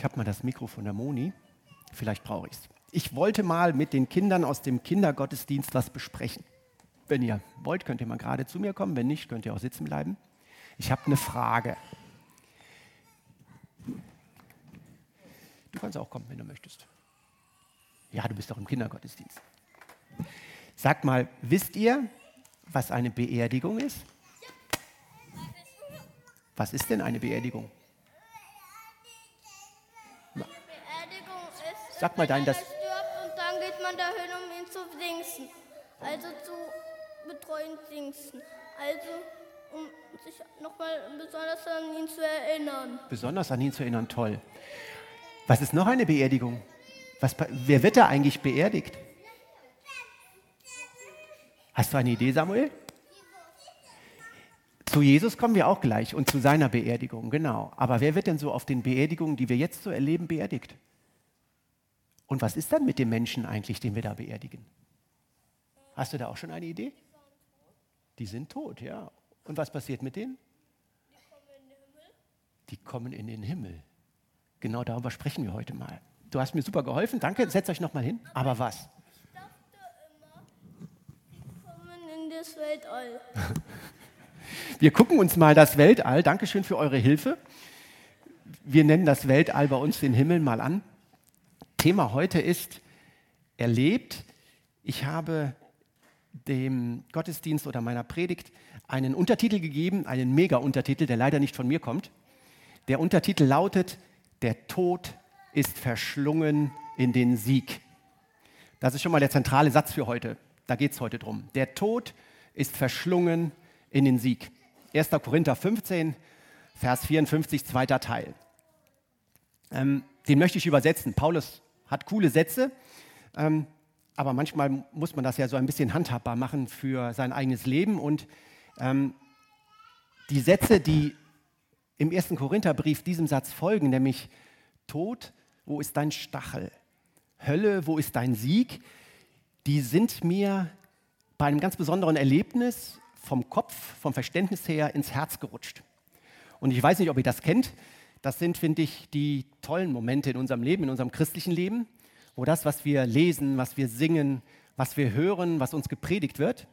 Ich habe mal das Mikro von der Moni. Vielleicht brauche ich es. Ich wollte mal mit den Kindern aus dem Kindergottesdienst was besprechen. Wenn ihr wollt, könnt ihr mal gerade zu mir kommen. Wenn nicht, könnt ihr auch sitzen bleiben. Ich habe eine Frage. Du kannst auch kommen, wenn du möchtest. Ja, du bist doch im Kindergottesdienst. Sagt mal, wisst ihr, was eine Beerdigung ist? Was ist denn eine Beerdigung? Sag mal dein, das. stirbt und dann geht man dahin, um ihn zu dingsen. Also zu betreuen dingsen. Also um sich nochmal besonders an ihn zu erinnern. Besonders an ihn zu erinnern, toll. Was ist noch eine Beerdigung? Was, wer wird da eigentlich beerdigt? Hast du eine Idee, Samuel? Zu Jesus kommen wir auch gleich und zu seiner Beerdigung, genau. Aber wer wird denn so auf den Beerdigungen, die wir jetzt so erleben, beerdigt? Und was ist dann mit dem Menschen eigentlich, den wir da beerdigen? Hast du da auch schon eine Idee? Die sind tot, ja. Und was passiert mit denen? Die kommen in den Himmel. Genau darüber sprechen wir heute mal. Du hast mir super geholfen, danke. Setzt euch noch mal hin. Aber was? Kommen in das Weltall. Wir gucken uns mal das Weltall. Dankeschön für eure Hilfe. Wir nennen das Weltall bei uns den Himmel mal an. Thema heute ist erlebt. Ich habe dem Gottesdienst oder meiner Predigt einen Untertitel gegeben, einen Mega-Untertitel, der leider nicht von mir kommt. Der Untertitel lautet, der Tod ist verschlungen in den Sieg. Das ist schon mal der zentrale Satz für heute. Da geht es heute drum. Der Tod ist verschlungen in den Sieg. 1. Korinther 15, Vers 54, zweiter Teil. Ähm, den möchte ich übersetzen. Paulus hat coole Sätze, ähm, aber manchmal muss man das ja so ein bisschen handhabbar machen für sein eigenes Leben. Und ähm, die Sätze, die im 1. Korintherbrief diesem Satz folgen, nämlich Tod, wo ist dein Stachel? Hölle, wo ist dein Sieg? Die sind mir bei einem ganz besonderen Erlebnis vom Kopf, vom Verständnis her ins Herz gerutscht. Und ich weiß nicht, ob ihr das kennt. Das sind, finde ich, die tollen Momente in unserem Leben, in unserem christlichen Leben, wo das, was wir lesen, was wir singen, was wir hören, was uns gepredigt wird,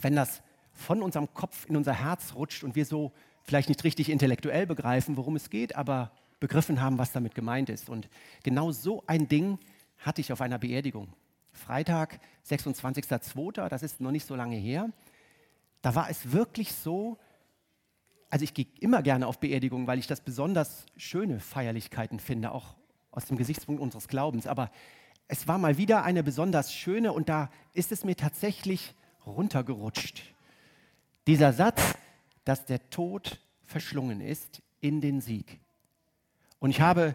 wenn das von unserem Kopf in unser Herz rutscht und wir so vielleicht nicht richtig intellektuell begreifen, worum es geht, aber begriffen haben, was damit gemeint ist. Und genau so ein Ding hatte ich auf einer Beerdigung. Freitag, 26.02., das ist noch nicht so lange her. Da war es wirklich so, also ich gehe immer gerne auf Beerdigungen, weil ich das besonders schöne Feierlichkeiten finde, auch aus dem Gesichtspunkt unseres Glaubens. Aber es war mal wieder eine besonders schöne und da ist es mir tatsächlich runtergerutscht. Dieser Satz, dass der Tod verschlungen ist in den Sieg. Und ich habe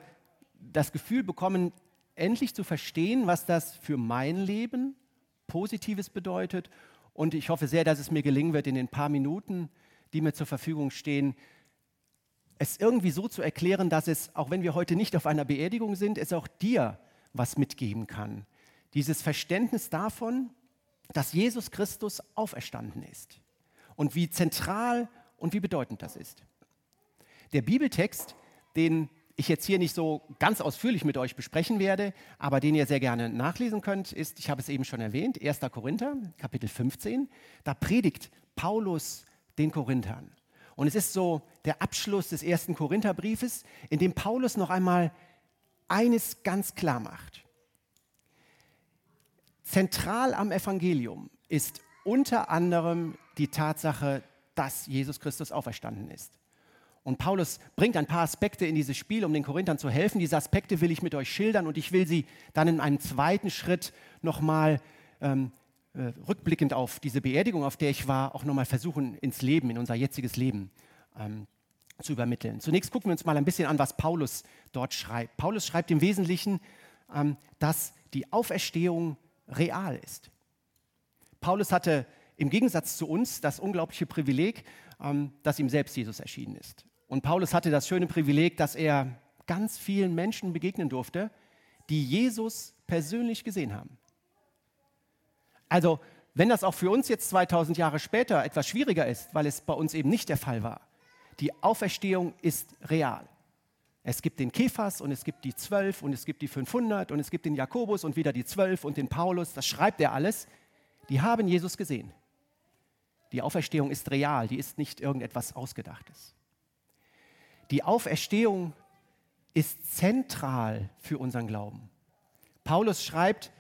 das Gefühl bekommen, endlich zu verstehen, was das für mein Leben Positives bedeutet. Und ich hoffe sehr, dass es mir gelingen wird, in den paar Minuten, die mir zur Verfügung stehen, es irgendwie so zu erklären, dass es, auch wenn wir heute nicht auf einer Beerdigung sind, es auch dir was mitgeben kann. Dieses Verständnis davon, dass Jesus Christus auferstanden ist und wie zentral und wie bedeutend das ist. Der Bibeltext, den ich jetzt hier nicht so ganz ausführlich mit euch besprechen werde, aber den ihr sehr gerne nachlesen könnt, ist, ich habe es eben schon erwähnt, 1. Korinther, Kapitel 15. Da predigt Paulus den Korinthern. Und es ist so der Abschluss des ersten Korintherbriefes, in dem Paulus noch einmal eines ganz klar macht. Zentral am Evangelium ist unter anderem die Tatsache, dass Jesus Christus auferstanden ist. Und Paulus bringt ein paar Aspekte in dieses Spiel, um den Korinthern zu helfen. Diese Aspekte will ich mit euch schildern und ich will sie dann in einem zweiten Schritt nochmal ähm, äh, rückblickend auf diese Beerdigung, auf der ich war, auch nochmal versuchen, ins Leben, in unser jetziges Leben ähm, zu übermitteln. Zunächst gucken wir uns mal ein bisschen an, was Paulus dort schreibt. Paulus schreibt im Wesentlichen, ähm, dass die Auferstehung real ist. Paulus hatte im Gegensatz zu uns das unglaubliche Privileg, ähm, dass ihm selbst Jesus erschienen ist. Und Paulus hatte das schöne Privileg, dass er ganz vielen Menschen begegnen durfte, die Jesus persönlich gesehen haben. Also, wenn das auch für uns jetzt 2000 Jahre später etwas schwieriger ist, weil es bei uns eben nicht der Fall war, die Auferstehung ist real. Es gibt den Kephas und es gibt die zwölf und es gibt die 500 und es gibt den Jakobus und wieder die zwölf und den Paulus. Das schreibt er alles. Die haben Jesus gesehen. Die Auferstehung ist real, die ist nicht irgendetwas Ausgedachtes. Die Auferstehung ist zentral für unseren Glauben. Paulus schreibt,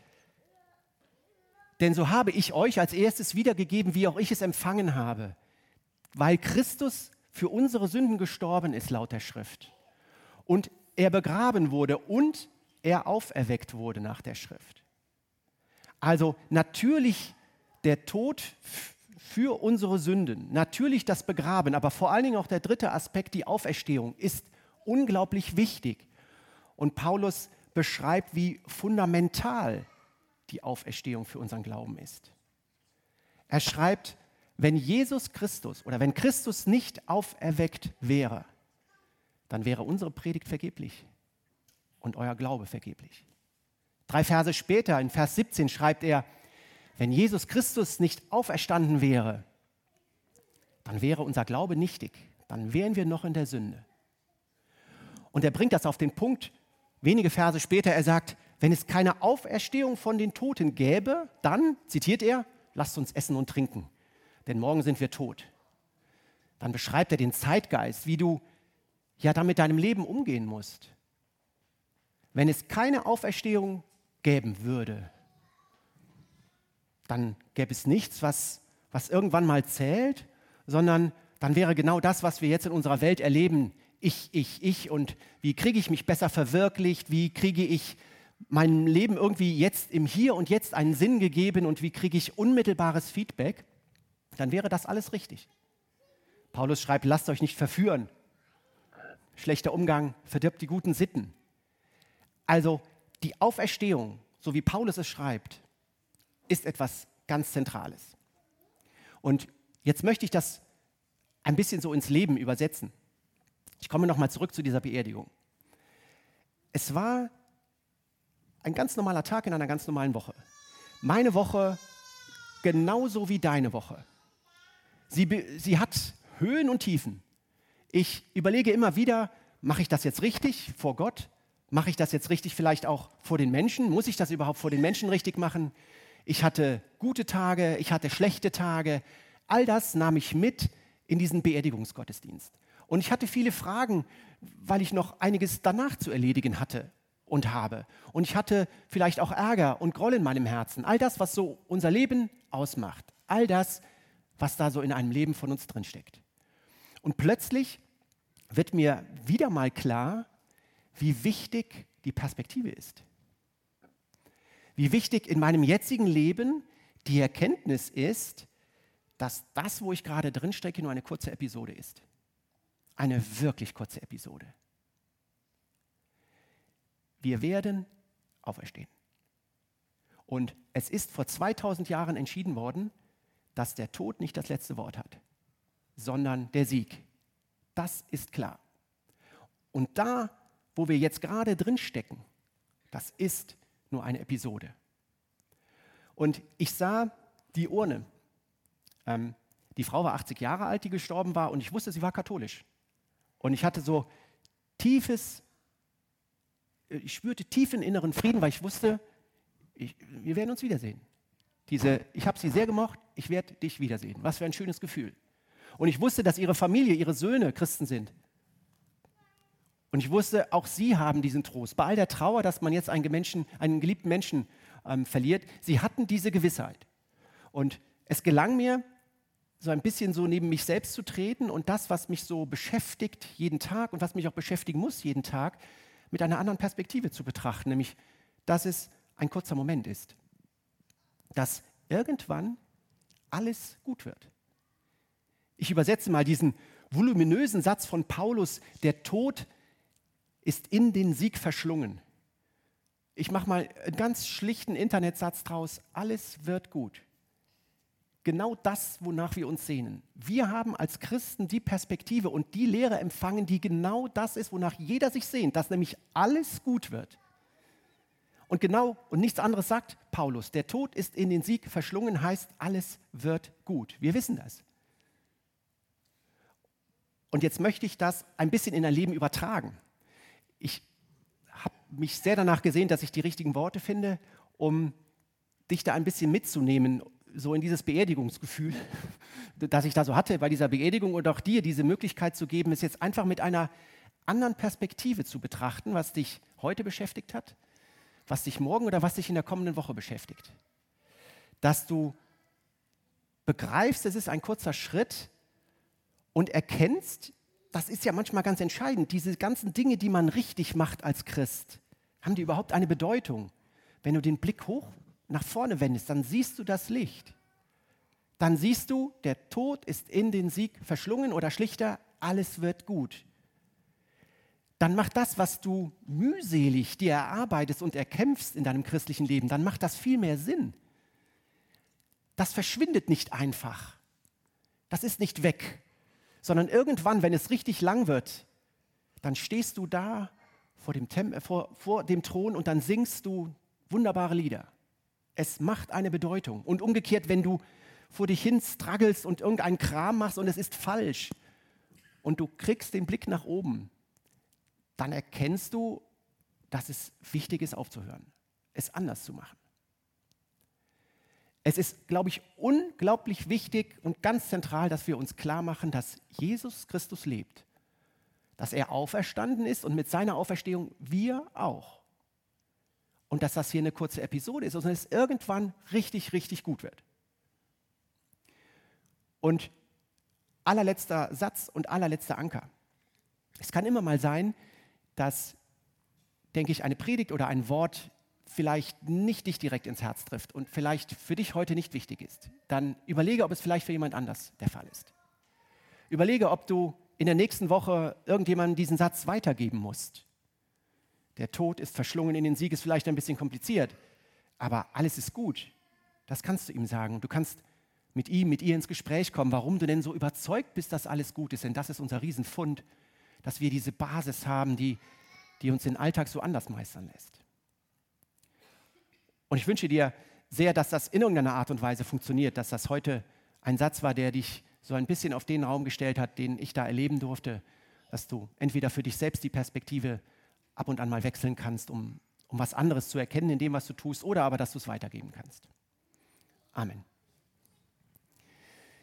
denn so habe ich euch als erstes wiedergegeben, wie auch ich es empfangen habe, weil Christus für unsere Sünden gestorben ist, laut der Schrift. Und er begraben wurde und er auferweckt wurde nach der Schrift. Also natürlich der Tod für unsere Sünden, natürlich das Begraben, aber vor allen Dingen auch der dritte Aspekt, die Auferstehung, ist unglaublich wichtig. Und Paulus beschreibt, wie fundamental die Auferstehung für unseren Glauben ist. Er schreibt, wenn Jesus Christus oder wenn Christus nicht auferweckt wäre, dann wäre unsere Predigt vergeblich und euer Glaube vergeblich. Drei Verse später, in Vers 17, schreibt er, wenn Jesus Christus nicht auferstanden wäre, dann wäre unser Glaube nichtig, dann wären wir noch in der Sünde. Und er bringt das auf den Punkt, wenige Verse später, er sagt, wenn es keine Auferstehung von den Toten gäbe, dann, zitiert er, lasst uns essen und trinken, denn morgen sind wir tot. Dann beschreibt er den Zeitgeist, wie du ja dann mit deinem Leben umgehen musst. Wenn es keine Auferstehung geben würde, dann gäbe es nichts, was, was irgendwann mal zählt, sondern dann wäre genau das, was wir jetzt in unserer Welt erleben, ich, ich, ich und wie kriege ich mich besser verwirklicht, wie kriege ich meinem Leben irgendwie jetzt im Hier und Jetzt einen Sinn gegeben und wie kriege ich unmittelbares Feedback, dann wäre das alles richtig. Paulus schreibt, lasst euch nicht verführen. Schlechter Umgang verdirbt die guten Sitten. Also die Auferstehung, so wie Paulus es schreibt, ist etwas ganz Zentrales. Und jetzt möchte ich das ein bisschen so ins Leben übersetzen. Ich komme nochmal zurück zu dieser Beerdigung. Es war ein ganz normaler Tag in einer ganz normalen Woche. Meine Woche genauso wie deine Woche. Sie, sie hat Höhen und Tiefen. Ich überlege immer wieder, mache ich das jetzt richtig vor Gott? Mache ich das jetzt richtig vielleicht auch vor den Menschen? Muss ich das überhaupt vor den Menschen richtig machen? Ich hatte gute Tage, ich hatte schlechte Tage. All das nahm ich mit in diesen Beerdigungsgottesdienst. Und ich hatte viele Fragen, weil ich noch einiges danach zu erledigen hatte und habe. Und ich hatte vielleicht auch Ärger und Groll in meinem Herzen. All das, was so unser Leben ausmacht. All das, was da so in einem Leben von uns drin steckt. Und plötzlich wird mir wieder mal klar, wie wichtig die Perspektive ist wie wichtig in meinem jetzigen Leben die Erkenntnis ist, dass das, wo ich gerade drin stecke, nur eine kurze Episode ist. Eine wirklich kurze Episode. Wir werden auferstehen. Und es ist vor 2000 Jahren entschieden worden, dass der Tod nicht das letzte Wort hat, sondern der Sieg. Das ist klar. Und da, wo wir jetzt gerade drin stecken, das ist nur eine Episode. Und ich sah die Urne. Ähm, die Frau war 80 Jahre alt, die gestorben war, und ich wusste, sie war katholisch. Und ich hatte so tiefes, ich spürte tiefen inneren Frieden, weil ich wusste, ich, wir werden uns wiedersehen. Diese, ich habe sie sehr gemocht, ich werde dich wiedersehen. Was für ein schönes Gefühl. Und ich wusste, dass ihre Familie, ihre Söhne Christen sind. Und ich wusste, auch sie haben diesen Trost. Bei all der Trauer, dass man jetzt einen, Menschen, einen geliebten Menschen ähm, verliert, sie hatten diese Gewissheit. Und es gelang mir, so ein bisschen so neben mich selbst zu treten und das, was mich so beschäftigt jeden Tag und was mich auch beschäftigen muss jeden Tag, mit einer anderen Perspektive zu betrachten, nämlich, dass es ein kurzer Moment ist. Dass irgendwann alles gut wird. Ich übersetze mal diesen voluminösen Satz von Paulus, der Tod ist in den Sieg verschlungen. Ich mache mal einen ganz schlichten Internetsatz draus. Alles wird gut. Genau das, wonach wir uns sehnen. Wir haben als Christen die Perspektive und die Lehre empfangen, die genau das ist, wonach jeder sich sehnt, dass nämlich alles gut wird. Und genau, und nichts anderes sagt Paulus, der Tod ist in den Sieg verschlungen, heißt, alles wird gut. Wir wissen das. Und jetzt möchte ich das ein bisschen in ein Leben übertragen. ich habe mich sehr danach gesehen, dass ich die richtigen Worte finde, um dich da ein bisschen mitzunehmen, so in dieses Beerdigungsgefühl, das ich da so hatte bei dieser Beerdigung und auch dir diese Möglichkeit zu geben, es jetzt einfach mit einer anderen Perspektive zu betrachten, was dich heute beschäftigt hat, was dich morgen oder was dich in der kommenden Woche beschäftigt. Dass du begreifst, es ist ein kurzer Schritt und erkennst, das ist ja manchmal ganz entscheidend, diese ganzen Dinge, die man richtig macht als Christ, haben die überhaupt eine Bedeutung? Wenn du den Blick hoch nach vorne wendest, dann siehst du das Licht. Dann siehst du, der Tod ist in den Sieg verschlungen oder schlichter, alles wird gut. Dann macht das, was du mühselig dir erarbeitest und erkämpfst in deinem christlichen Leben, dann macht das viel mehr Sinn. Das verschwindet nicht einfach. Das ist nicht weg, sondern irgendwann, wenn es richtig lang wird, dann stehst du da vor dem, Tem vor, vor dem Thron und dann singst du wunderbare Lieder. Es macht eine Bedeutung. Und umgekehrt, wenn du vor dich hin struggelst und irgendeinen Kram machst und es ist falsch und du kriegst den Blick nach oben, dann erkennst du, dass es wichtig ist, aufzuhören, es anders zu machen. Es ist, glaube ich, unglaublich wichtig und ganz zentral, dass wir uns klar machen, dass Jesus Christus lebt, dass er auferstanden ist und mit seiner Auferstehung wir auch und dass das hier eine kurze Episode ist, sondern es irgendwann richtig, richtig gut wird. Und allerletzter Satz und allerletzter Anker. Es kann immer mal sein, dass, denke ich, eine Predigt oder ein Wort vielleicht nicht dich direkt ins Herz trifft und vielleicht für dich heute nicht wichtig ist. Dann überlege, ob es vielleicht für jemand anders der Fall ist. Überlege, ob du in der nächsten Woche irgendjemandem diesen Satz weitergeben musst der Tod ist verschlungen in den Sieg, ist vielleicht ein bisschen kompliziert, aber alles ist gut. Das kannst du ihm sagen. Du kannst mit ihm, mit ihr ins Gespräch kommen, warum du denn so überzeugt bist, dass alles gut ist. Denn das ist unser Riesenfund, dass wir diese Basis haben, die, die uns den Alltag so anders meistern lässt. Und ich wünsche dir sehr, dass das in irgendeiner Art und Weise funktioniert, dass das heute ein Satz war, der dich so ein bisschen auf den Raum gestellt hat, den ich da erleben durfte, dass du entweder für dich selbst die Perspektive ab und an mal wechseln kannst, um, um was anderes zu erkennen in dem, was du tust, oder aber, dass du es weitergeben kannst. Amen.